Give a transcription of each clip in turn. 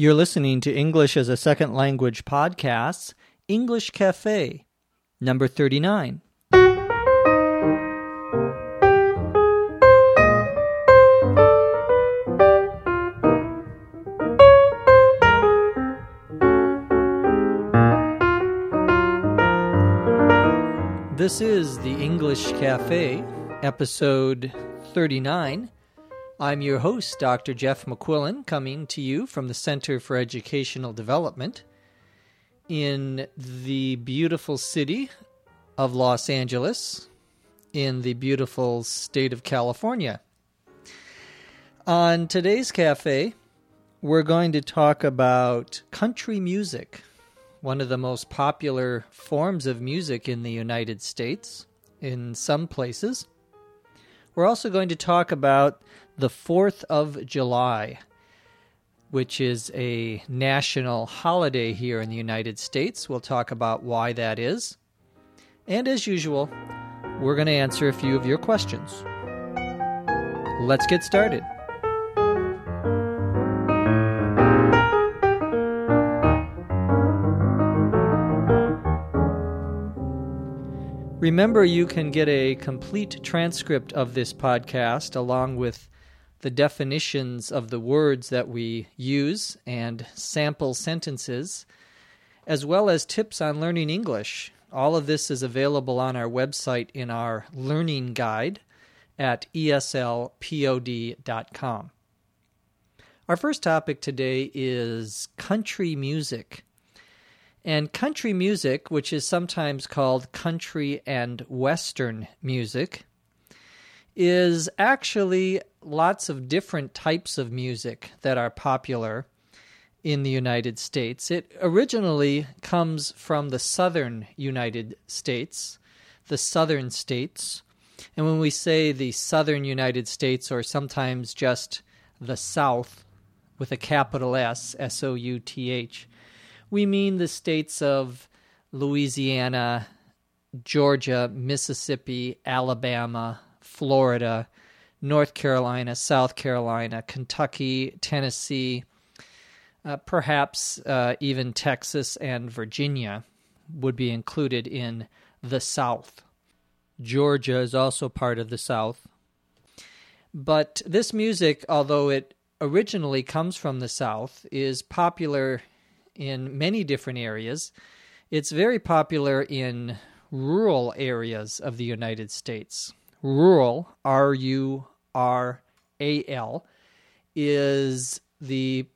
You're listening to English as a Second Language podcasts, English Cafe, number 39. This is the English Cafe, episode 39. I'm your host, Dr. Jeff McQuillan, coming to you from the Center for Educational Development in the beautiful city of Los Angeles, in the beautiful state of California. On today's cafe, we're going to talk about country music, one of the most popular forms of music in the United States, in some places. We're also going to talk about the 4th of July, which is a national holiday here in the United States. We'll talk about why that is. And as usual, we're going to answer a few of your questions. Let's get started. Remember, you can get a complete transcript of this podcast along with the definitions of the words that we use and sample sentences, as well as tips on learning English. All of this is available on our website in our learning guide at eslpod.com. Our first topic today is country music. And country music, which is sometimes called country and western music, is actually lots of different types of music that are popular in the United States. It originally comes from the southern United States, the southern states. And when we say the southern United States, or sometimes just the South with a capital S, S O U T H, we mean the states of Louisiana, Georgia, Mississippi, Alabama, Florida, North Carolina, South Carolina, Kentucky, Tennessee, uh, perhaps uh, even Texas and Virginia would be included in the South. Georgia is also part of the South. But this music, although it originally comes from the South, is popular in many different areas. It's very popular in rural areas of the United States rural, R U R A L, is the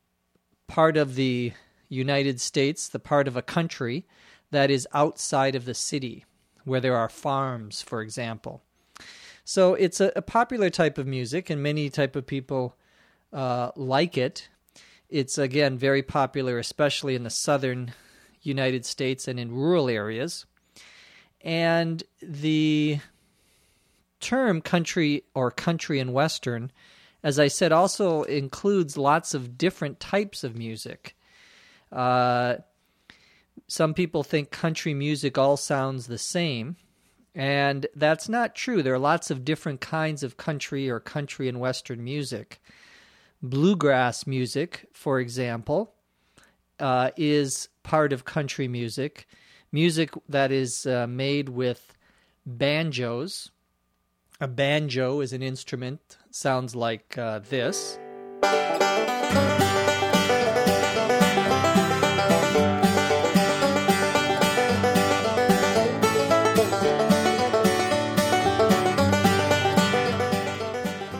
part of the United States, the part of a country that is outside of the city, where there are farms, for example. So it's a, a popular type of music, and many type of people uh, like it. It's again very popular, especially in the southern United States and in rural areas. And the term country or country and western, as I said, also includes lots of different types of music. Uh, some people think country music all sounds the same, and that's not true. There are lots of different kinds of country or country and western music. Bluegrass music, for example, uh, is part of country music. Music that is uh, made with banjos, a banjo is an instrument, sounds like uh, this.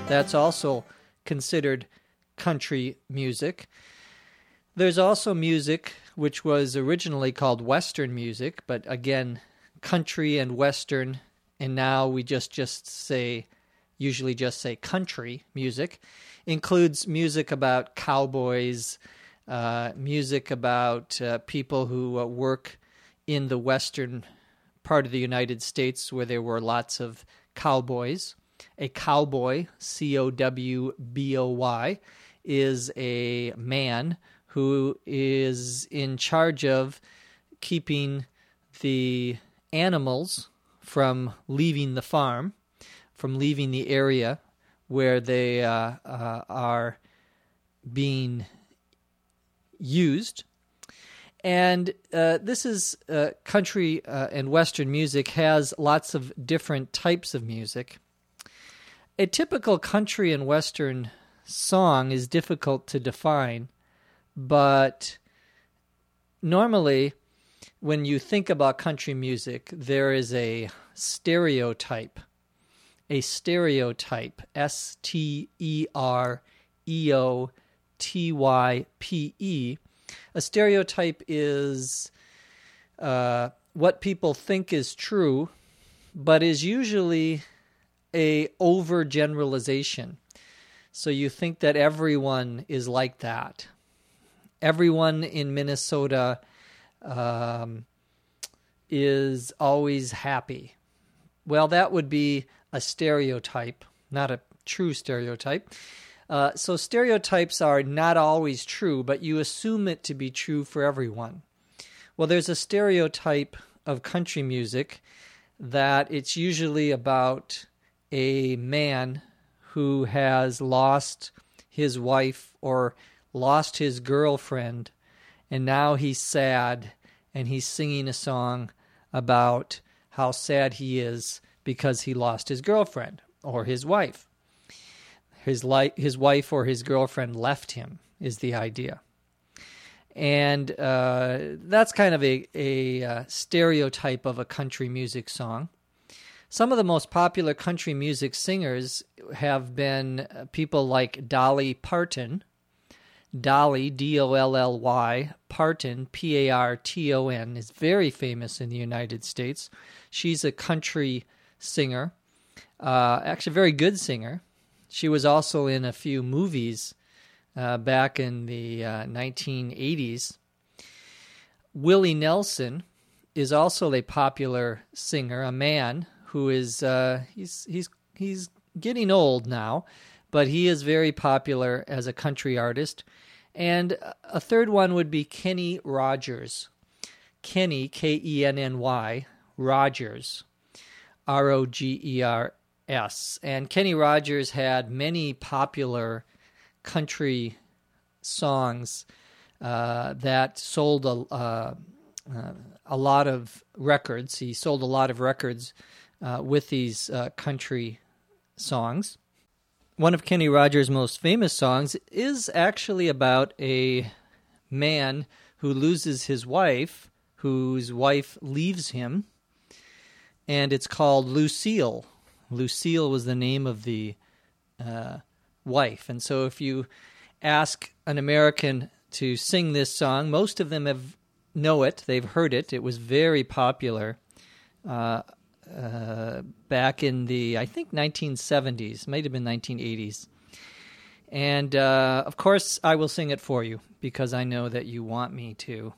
That's also considered country music. There's also music which was originally called Western music, but again, country and Western and now we just just say usually just say country music. Includes music about cowboys uh, music about uh, people who uh, work in the western part of the united states where there were lots of cowboys. A cowboy c-o-w-b-o-y is a man who is in charge of keeping the animals from leaving the farm, from leaving the area where they uh, uh, are being used. And uh, this is uh, country uh, and Western music has lots of different types of music. A typical country and Western song is difficult to define, but normally when you think about country music, there is a stereotype. A stereotype. S T E R E O T Y P E. A stereotype is uh, what people think is true, but is usually a overgeneralization. So you think that everyone is like that. Everyone in Minnesota um, is always happy. Well, that would be a stereotype, not a true stereotype. Uh, so, stereotypes are not always true, but you assume it to be true for everyone. Well, there's a stereotype of country music that it's usually about a man who has lost his wife or lost his girlfriend and now he's sad and he's singing a song about how sad he is because he lost his girlfriend or his wife. His li- his wife or his girlfriend left him is the idea. And uh, that's kind of a, a uh, stereotype of a country music song. Some of the most popular country music singers have been people like Dolly Parton, Dolly, D O L L Y, Parton, P A R T O N, is very famous in the United States. She's a country singer, uh, actually, a very good singer. She was also in a few movies uh, back in the uh, 1980s. Willie Nelson is also a popular singer, a man who is uh, he's he's he's getting old now, but he is very popular as a country artist. And a third one would be Kenny Rogers. Kenny, K E N N Y, Rogers, R O G E R S. And Kenny Rogers had many popular country songs uh, that sold a, uh, uh, a lot of records. He sold a lot of records uh, with these uh, country songs. One of Kenny Rogers' most famous songs is actually about a man who loses his wife, whose wife leaves him, and it's called Lucille. Lucille was the name of the uh, wife. And so if you ask an American to sing this song, most of them have know it. They've heard it. It was very popular. Uh, uh, back in the I think 1970s, might have been 1980s. And uh, of course, I will sing it for you because I know that you want me to.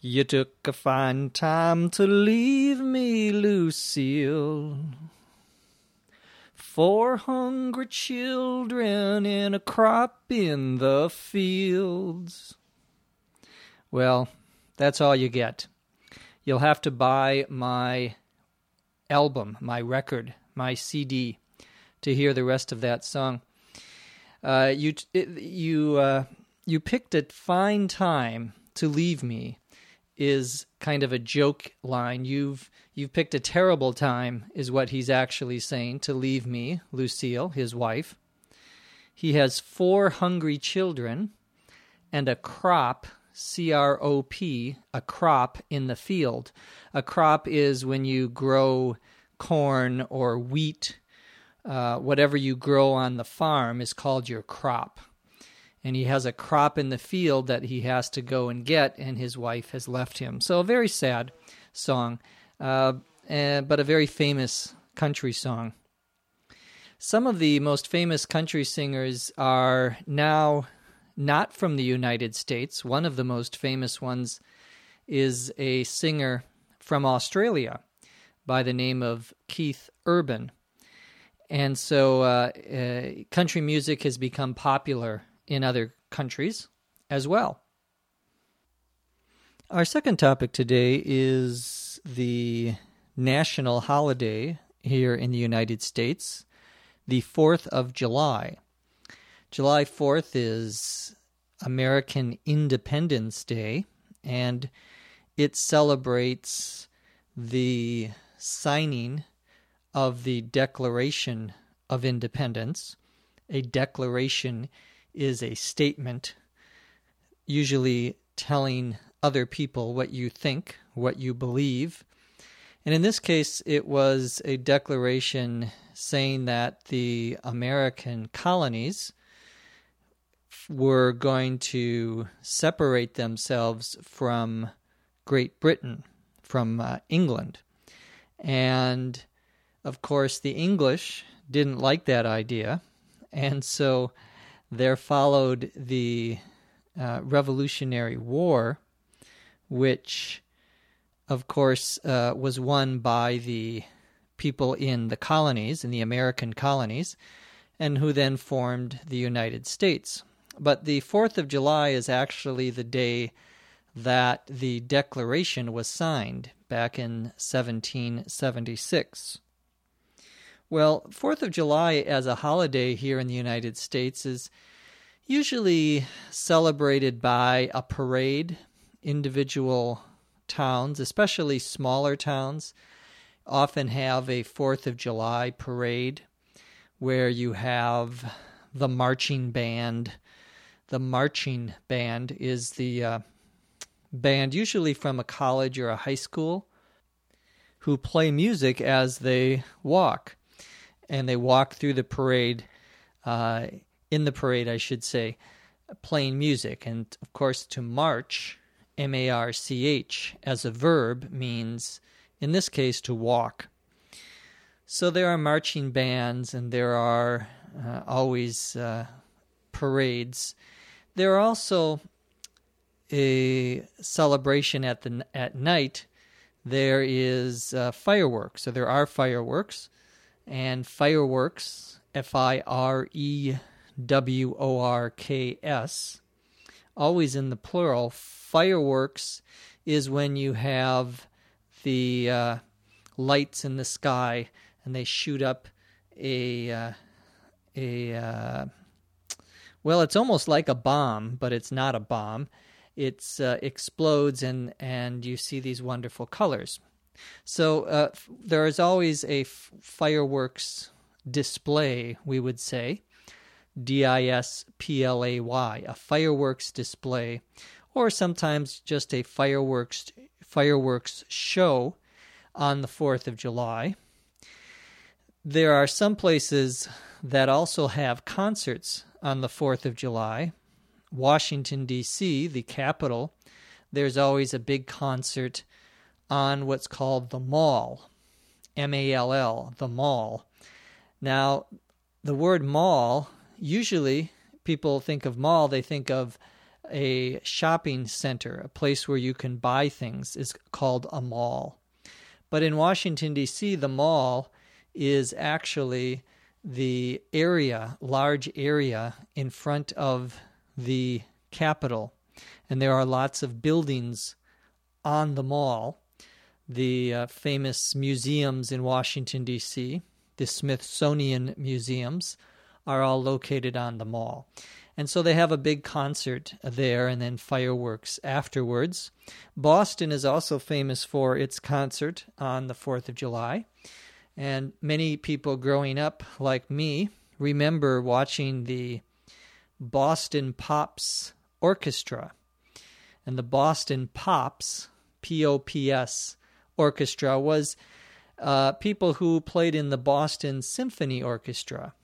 You took a fine time to leave me, Lucille. Four hungry children and a crop in the fields. Well, that's all you get you'll have to buy my album, my record, my CD to hear the rest of that song. Uh, you you uh, you picked a fine time to leave me is kind of a joke line. You've you've picked a terrible time is what he's actually saying to leave me, Lucille, his wife. He has four hungry children and a crop C R O P, a crop in the field. A crop is when you grow corn or wheat, uh, whatever you grow on the farm is called your crop. And he has a crop in the field that he has to go and get, and his wife has left him. So, a very sad song, uh, uh, but a very famous country song. Some of the most famous country singers are now not from the United States. One of the most famous ones is a singer from Australia by the name of Keith Urban. And so uh, uh, country music has become popular in other countries as well. Our second topic today is the national holiday here in the United States, the 4th of July. July 4th is American Independence Day, and it celebrates the signing of the Declaration of Independence. A declaration is a statement, usually telling other people what you think, what you believe. And in this case, it was a declaration saying that the American colonies were going to separate themselves from Great Britain, from uh, England. And of course, the English didn't like that idea. And so there followed the uh, Revolutionary War, which, of course, uh, was won by the people in the colonies, in the American colonies, and who then formed the United States. But the 4th of July is actually the day that the Declaration was signed back in 1776. Well, 4th of July as a holiday here in the United States is usually celebrated by a parade. Individual towns, especially smaller towns, often have a 4th of July parade where you have the marching band. The marching band is the uh, band, usually from a college or a high school, who play music as they walk. And they walk through the parade, uh, in the parade, I should say, playing music. And of course, to march, M A R C H, as a verb means, in this case, to walk. So there are marching bands and there are uh, always uh, parades. There are also a celebration at the at night, there is uh, fireworks. So there are fireworks, and fireworks, F I R E W O R K S, always in the plural. Fireworks is when you have the uh, lights in the sky and they shoot up a uh, a uh, well, it's almost like a bomb, but it's not a bomb it uh, explodes and and you see these wonderful colors. So uh, f- there is always a f- fireworks display, we would say, D I S P L A Y, a fireworks display, or sometimes just a fireworks fireworks show on the 4th of July. There are some places that also have concerts on the 4th of July. Washington, D.C., the capital, there's always a big concert on what's called the Mall. M A L L, the Mall. Now, the word mall, usually people think of mall, they think of a shopping center, a place where you can buy things, is called a mall. But in Washington, D.C., the mall is actually the area, large area in front of the Capitol, and there are lots of buildings on the mall. The uh, famous museums in Washington, D.C., the Smithsonian museums, are all located on the mall. And so they have a big concert there and then fireworks afterwards. Boston is also famous for its concert on the 4th of July. And many people growing up, like me, remember watching the Boston Pops Orchestra. And the Boston Pops, P O P S Orchestra, was uh, people who played in the Boston Symphony Orchestra.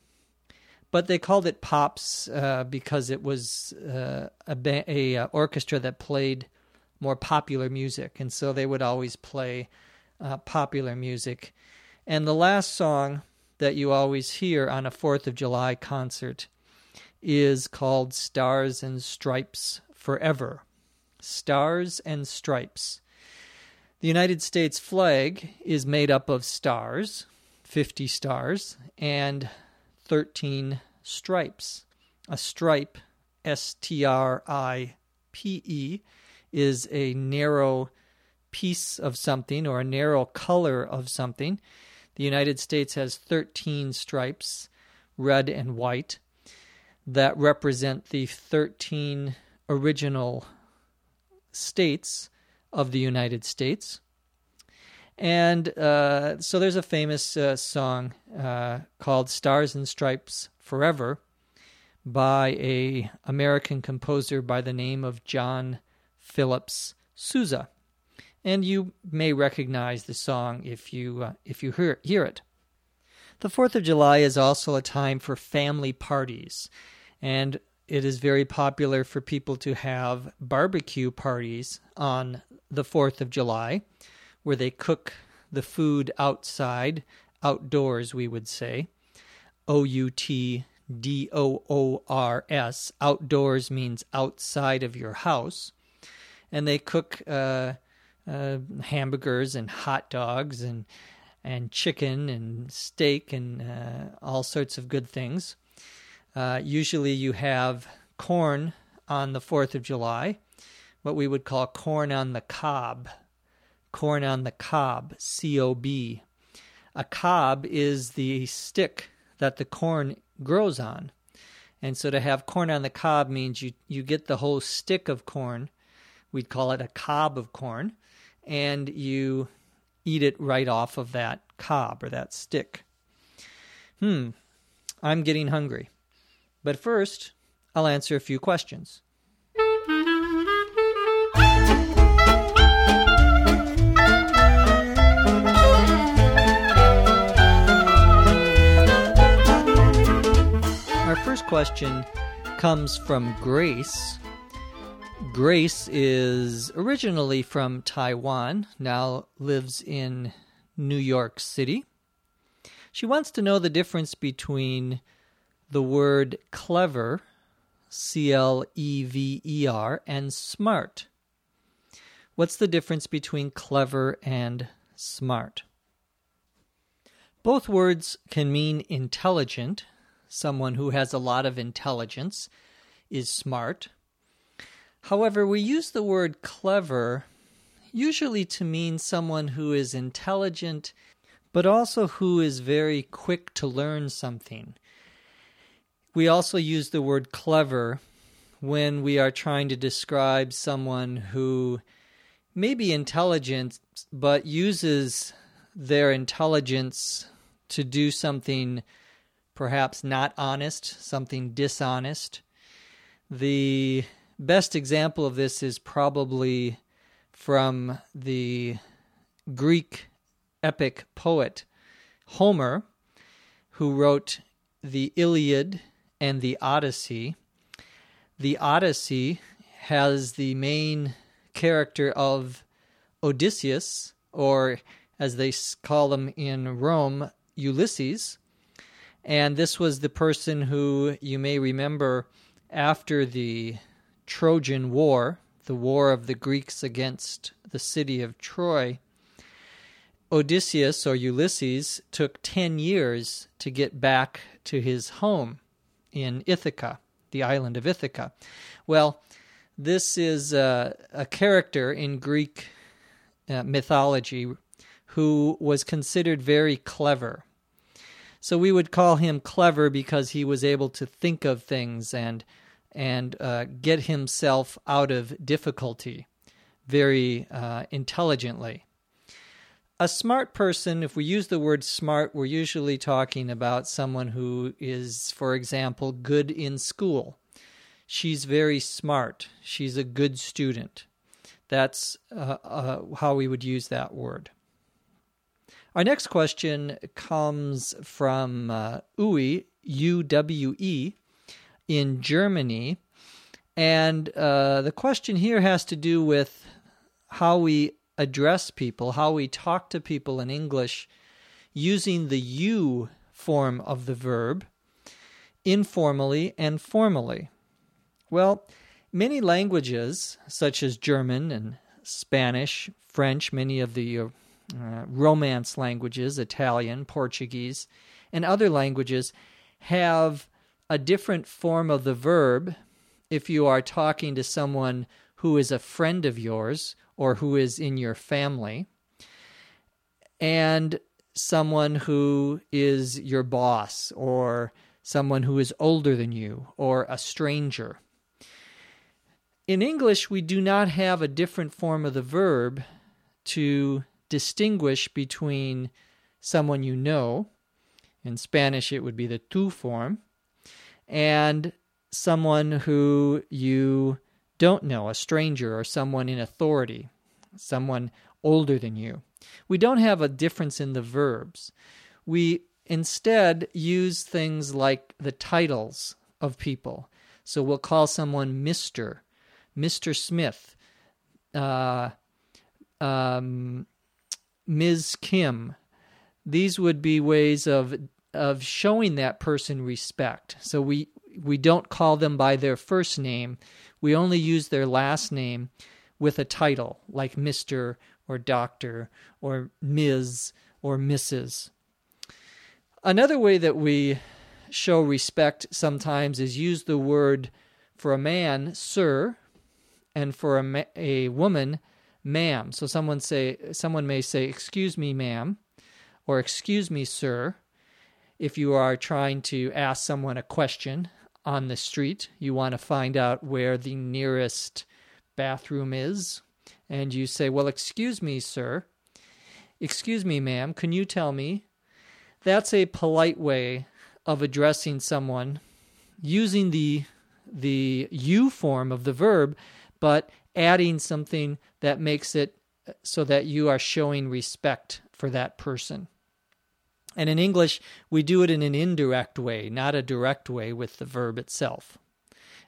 But they called it Pops uh, because it was uh, a, ba- a uh, orchestra that played more popular music, and so they would always play uh, popular music. And the last song that you always hear on a Fourth of July concert is called Stars and Stripes Forever. Stars and Stripes. The United States flag is made up of stars, 50 stars, and 13 stripes. A stripe, S T R I P E, is a narrow piece of something or a narrow color of something. The United States has 13 stripes, red and white that represent the 13 original states of the United States. And uh, so there's a famous uh, song uh, called Stars and Stripes Forever by a American composer by the name of John Phillips Sousa. And you may recognize the song if you uh, if you hear, hear it. The 4th of July is also a time for family parties, and it is very popular for people to have barbecue parties on the 4th of July, where they cook the food outside, outdoors, we would say. O U T D O O R S. Outdoors means outside of your house. And they cook uh, uh, hamburgers and hot dogs and and chicken and steak and uh, all sorts of good things. Uh, usually, you have corn on the Fourth of July, what we would call corn on the cob. Corn on the cob, C O B. A cob is the stick that the corn grows on. And so to have corn on the cob means you, you get the whole stick of corn. We'd call it a cob of corn. And you eat it right off of that cob or that stick. Hmm, I'm getting hungry. But first, I'll answer a few questions. Our first question comes from Grace. Grace is originally from Taiwan, now lives in New York City. She wants to know the difference between the word clever, C L E V E R, and smart. What's the difference between clever and smart? Both words can mean intelligent. Someone who has a lot of intelligence is smart. However, we use the word clever usually to mean someone who is intelligent, but also who is very quick to learn something. We also use the word clever when we are trying to describe someone who may be intelligent, but uses their intelligence to do something perhaps not honest, something dishonest. The best example of this is probably from the Greek epic poet Homer, who wrote the Iliad and the Odyssey. The Odyssey has the main character of Odysseus, or as they call him in Rome, Ulysses. And this was the person who you may remember after the Trojan War, the war of the Greeks against the city of Troy. Odysseus or Ulysses took 10 years to get back to his home in Ithaca, the island of Ithaca. Well, this is a, a character in Greek uh, mythology who was considered very clever. So we would call him clever because he was able to think of things and and uh, get himself out of difficulty very uh, intelligently. A smart person, if we use the word smart, we're usually talking about someone who is, for example, good in school. She's very smart. She's a good student. That's uh, uh, how we would use that word. Our next question comes from uh, Uwe, U W E, in Germany. And uh, the question here has to do with how we address people, how we talk to people in English using the you form of the verb, informally and formally. Well, many languages, such as German and Spanish, French, many of the uh, Romance languages, Italian, Portuguese, and other languages, have a different form of the verb if you are talking to someone who is a friend of yours or who is in your family, and someone who is your boss or someone who is older than you or a stranger. in English, we do not have a different form of the verb to distinguish between someone you know. In Spanish, it would be the tu form, and someone who you don't know, a stranger or someone in authority, someone older than you. We don't have a difference in the verbs. We instead use things like the titles of people. So we'll call someone Mr., Mr. Smith, uh, um, Ms. Kim. These would be ways of of showing that person respect. So we we don't call them by their first name. We only use their last name with a title like Mr. or Doctor or Ms. or Mrs. Another way that we show respect sometimes is use the word for a man, sir, and for a, ma- a woman, ma'am. So someone say someone may say, "Excuse me, ma'am," or "Excuse me, sir." If you are trying to ask someone a question on the street, you want to find out where the nearest bathroom is, and you say, "Well, excuse me, sir." Excuse me, ma'am, can you tell me? That's a polite way of addressing someone using the the you form of the verb but adding something that makes it uh, so that you are showing respect for that person. And in English, we do it in an indirect way, not a direct way with the verb itself.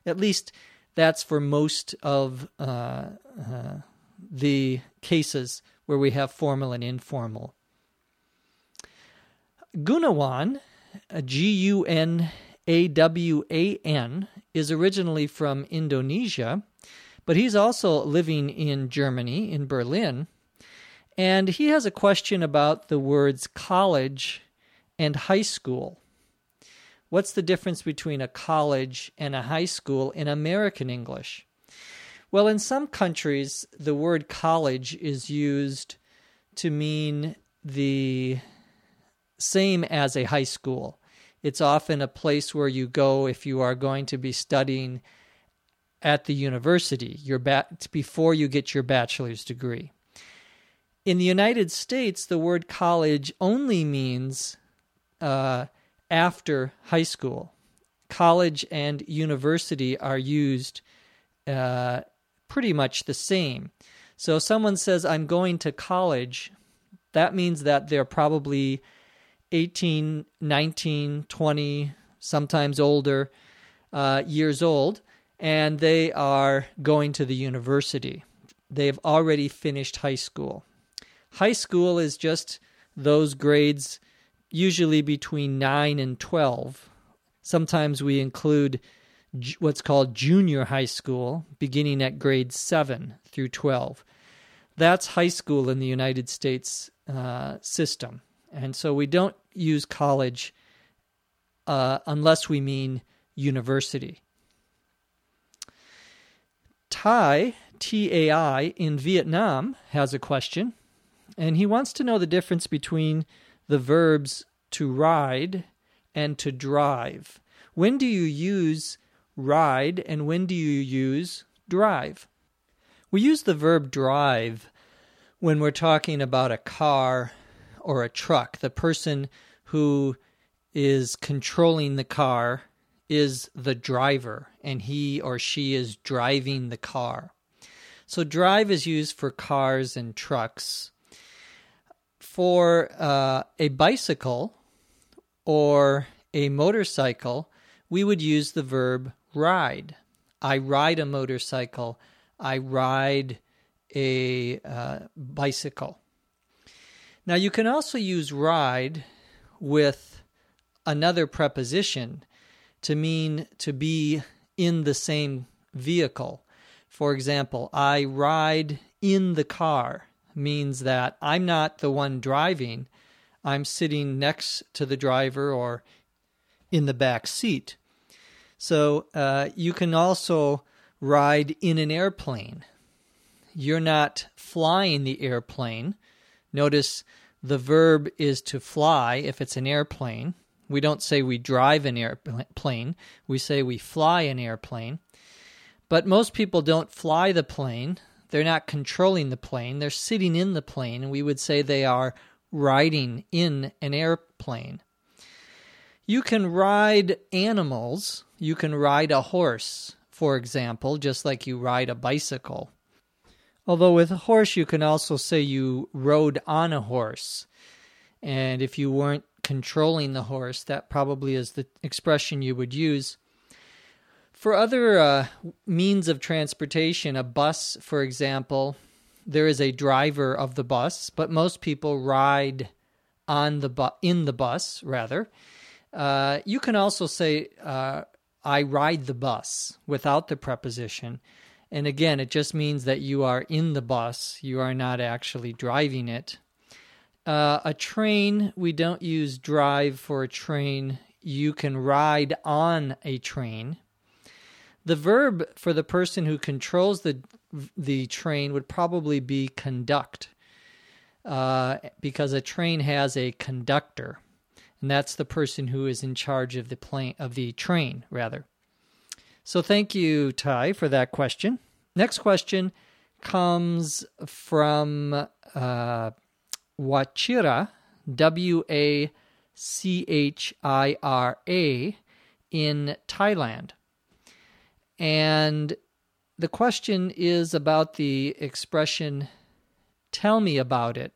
At least that's for most of uh, uh, the cases where we have formal and informal. Gunawan, G U N A W A N, is originally from Indonesia but he's also living in Germany, in Berlin. And he has a question about the words college and high school. What's the difference between a college and a high school in American English? Well, in some countries, the word college is used to mean the same as a high school. It's often a place where you go if you are going to be studying at the university your ba- before you get your bachelor's degree. In the United States, the word college only means uh, after high school. College and university are used uh, pretty much the same. So, if someone says, I'm going to college, that means that they're probably 18, 19, 20, sometimes older uh, years old and they are going to the university. They've already finished high school. High school is just those grades, usually between 9 and 12. Sometimes we include what's called junior high school, beginning at grade 7 through 12. That's high school in the United States uh, system. And so we don't use college uh, unless we mean university. Tai, T A I, in Vietnam has a question, and he wants to know the difference between the verbs to ride and to drive. When do you use ride and when do you use drive? We use the verb drive when we're talking about a car or a truck. The person who is controlling the car is the driver and he or she is driving the car. So, drive is used for cars and trucks. For uh, a bicycle or a motorcycle, we would use the verb ride. I ride a motorcycle. I ride a uh, bicycle. Now, you can also use ride with another preposition to mean to be in the same vehicle. For example, I ride in the car means that I'm not the one driving, I'm sitting next to the driver or in the back seat. So uh, you can also ride in an airplane. You're not flying the airplane. Notice the verb is to fly if it's an airplane. We don't say we drive an airplane, we say we fly an airplane. But most people don't fly the plane. They're not controlling the plane. They're sitting in the plane, and we would say they are riding in an airplane. You can ride animals. You can ride a horse, for example, just like you ride a bicycle. Although with a horse, you can also say you rode on a horse. And if you weren't controlling the horse, that probably is the expression you would use. For other uh, means of transportation, a bus, for example, there is a driver of the bus, but most people ride on the bu- in the bus rather. Uh, you can also say uh, I ride the bus without the preposition. And again, it just means that you are in the bus, you are not actually driving it. Uh, a train, we don't use drive for a train. You can ride on a train. The verb for the person who controls the the train would probably be conduct, uh, because a train has a conductor, and that's the person who is in charge of the plane of the train, rather. So thank you, Tai, for that question. Next question comes from uh, Wachira, W A C H I R A, in Thailand. And the question is about the expression tell me about it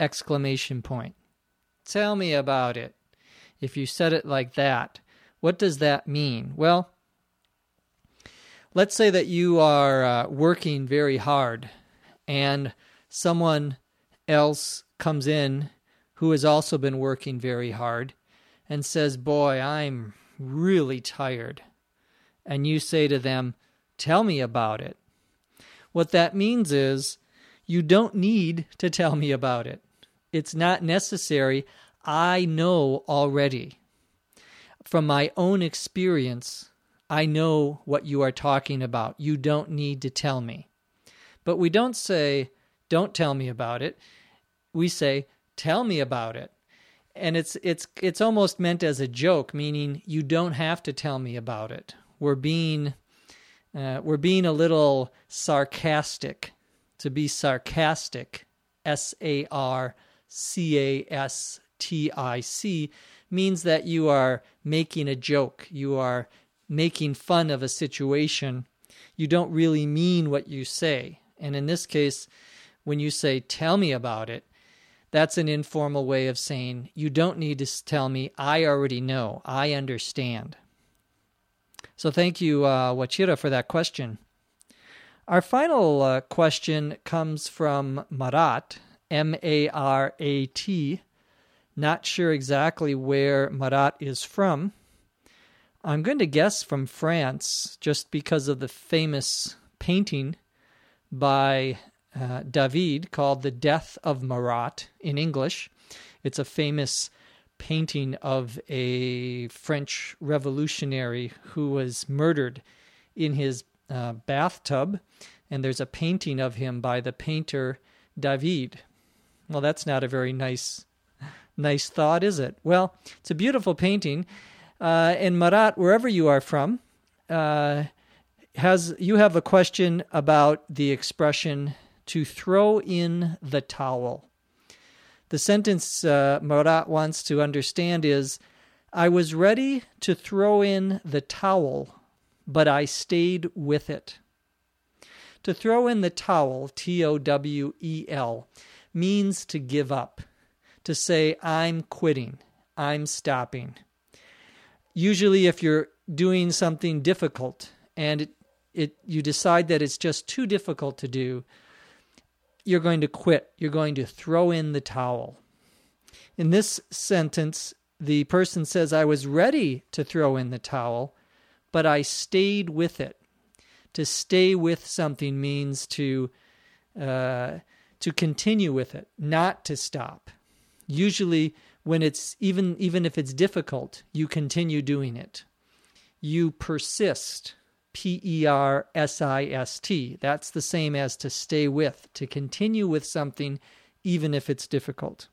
exclamation point. Tell me about it. If you said it like that, what does that mean? Well, let's say that you are uh, working very hard and someone else comes in who has also been working very hard and says, Boy, I'm really tired and you say to them, Tell me about it. What that means is you don't need to tell me about it. It's not necessary. I know already. From my own experience, I know what you are talking about. You don't need to tell me. But we don't say, Don't tell me about it. We say, Tell me about it and it's it's it's almost meant as a joke meaning you don't have to tell me about it we're being uh, we're being a little sarcastic. To be sarcastic, S A R C A S T I C, means that you are making a joke. You are making fun of a situation. You don't really mean what you say. And in this case, when you say, Tell me about it, that's an informal way of saying, You don't need to tell me. I already know. I understand. So thank you, uh, Wachira, for that question. Our final uh, question comes from Marat, M A R A T. Not sure exactly where Marat is from. I'm going to guess from France just because of the famous painting by uh, David called The Death of Marat in English. It's a famous painting of a French revolutionary who was murdered in his uh, bathtub, and there's a painting of him by the painter David. Well, that's not a very nice, nice thought, is it? Well, it's a beautiful painting, uh, and Marat, wherever you are from, uh, has you have a question about the expression to throw in the towel. The sentence uh, Marat wants to understand is I was ready to throw in the towel, but I stayed with it. To throw in the towel, T O W E L, means to give up, to say, I'm quitting, I'm stopping. Usually, if you're doing something difficult and it, it, you decide that it's just too difficult to do, you're going to quit. You're going to throw in the towel. In this sentence, the person says, I was ready to throw in the towel, but I stayed with it. To stay with something means to uh, to continue with it, not to stop. Usually, when it's even even if it's difficult, you continue doing it. You persist. P E R S I S T. That's the same as to stay with, to continue with something even if it's difficult.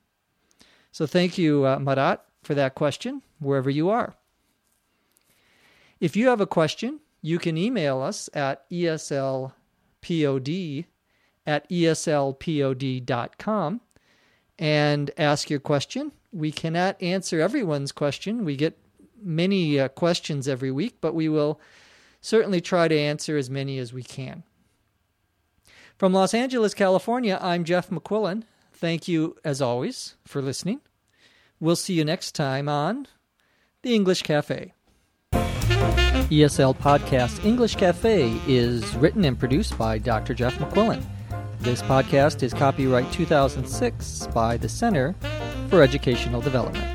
So thank you, uh, Marat, for that question, wherever you are. If you have a question you can email us at eslpod at eslpod.com and ask your question. We cannot answer everyone's question. We get many uh, questions every week, but we will certainly try to answer as many as we can. From Los Angeles, California, I'm Jeff McQuillan. Thank you, as always, for listening. We'll see you next time on The English Cafe. ESL Podcast English Cafe is written and produced by Dr. Jeff McQuillan. This podcast is copyright 2006 by the Center for Educational Development.